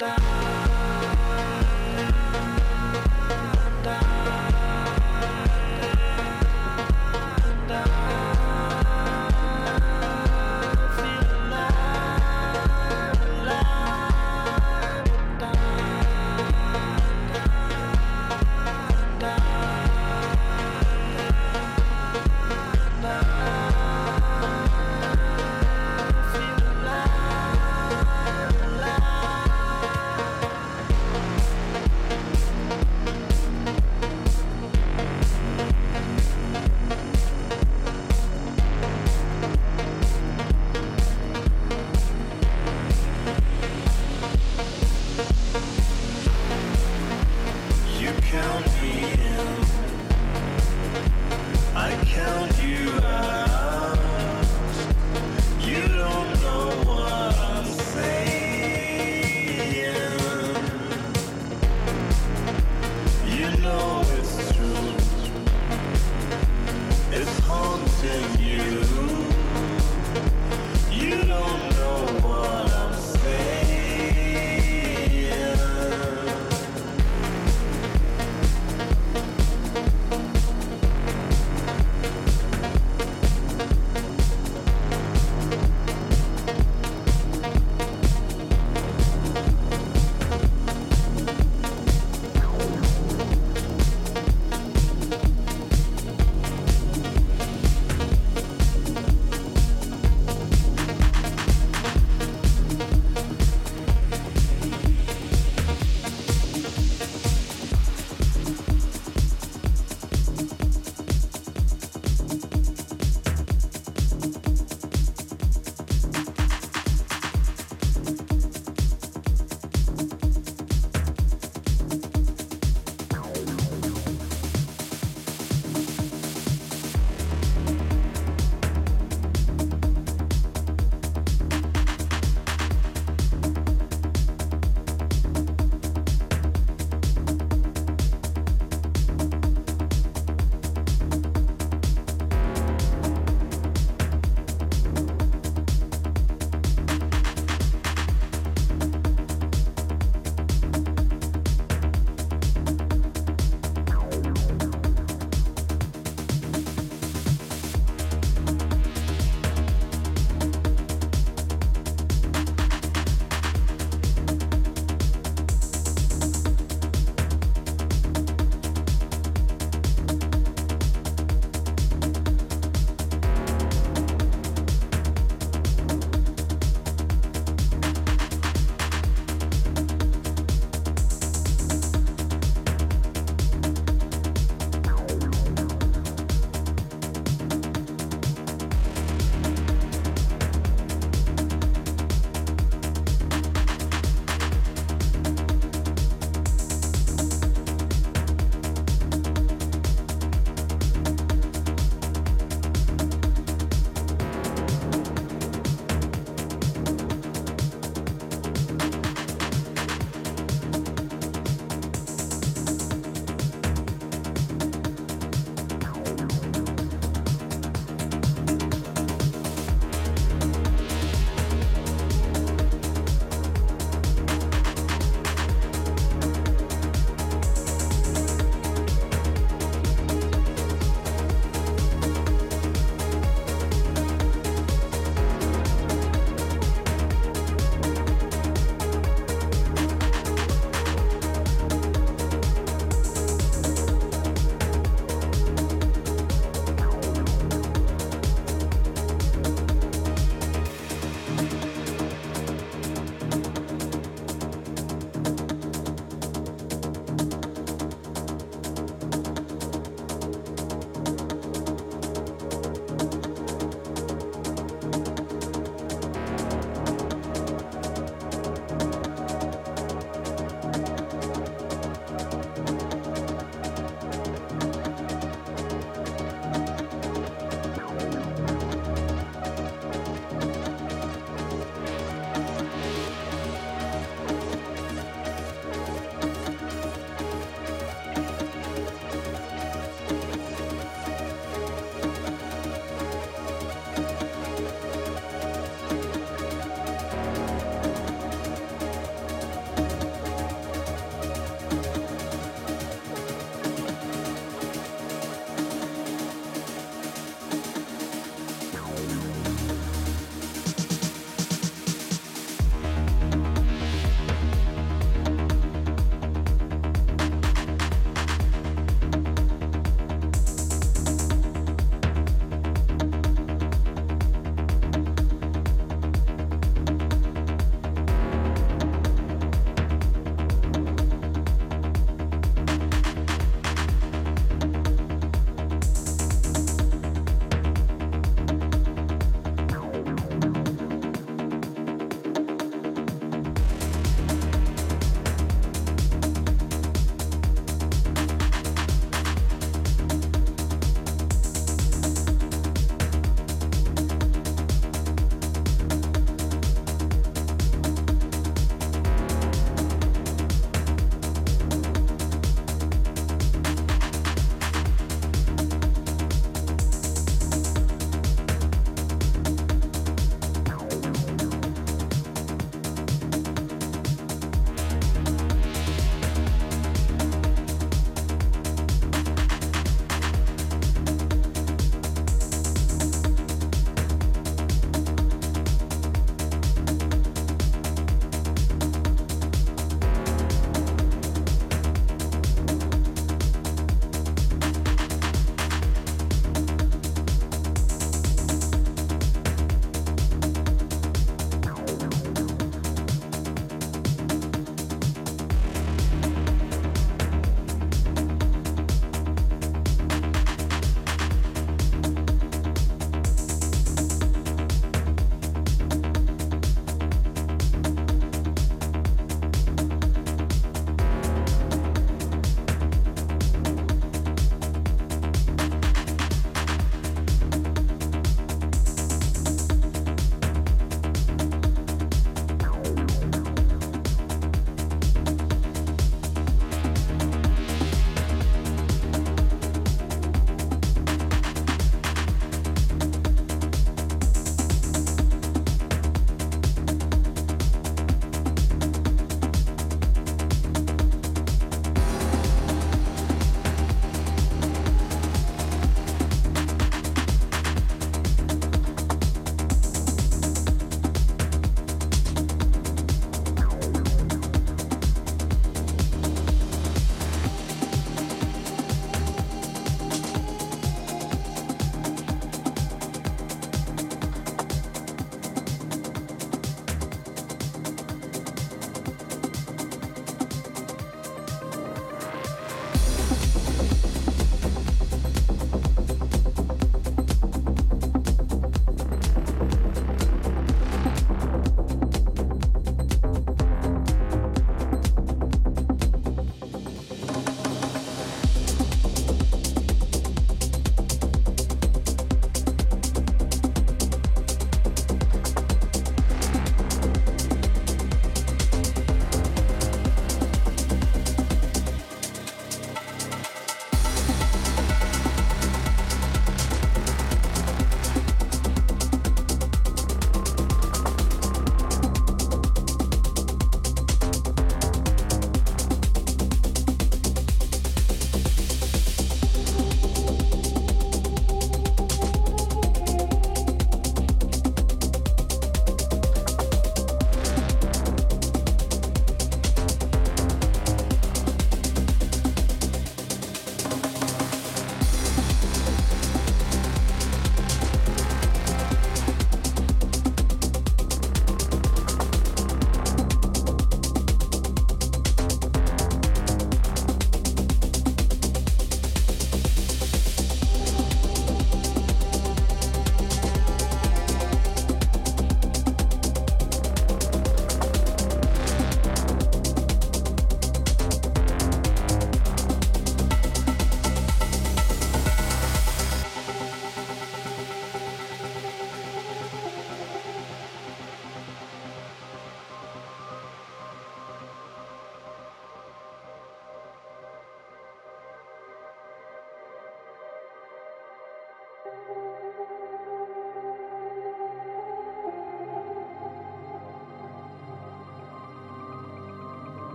You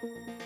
Finally,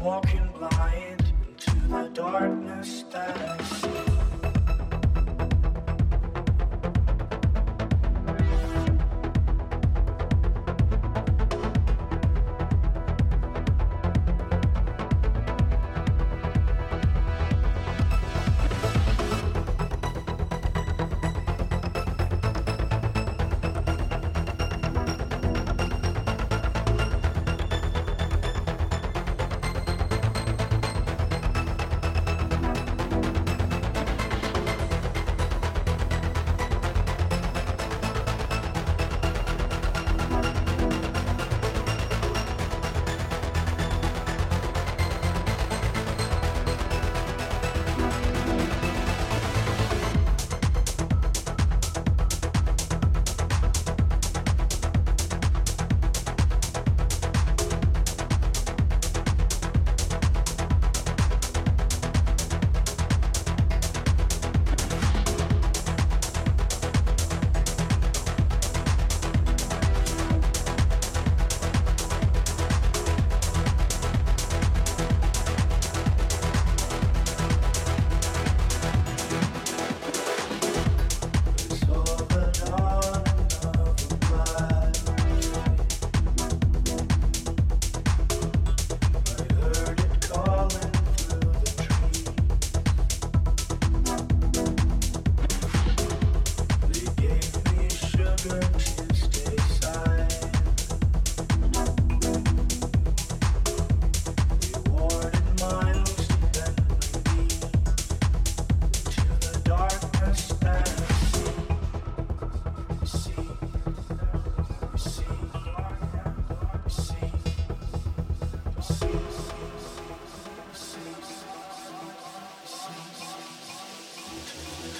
walking blind into the darkness that I see.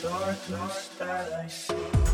darkness that I see.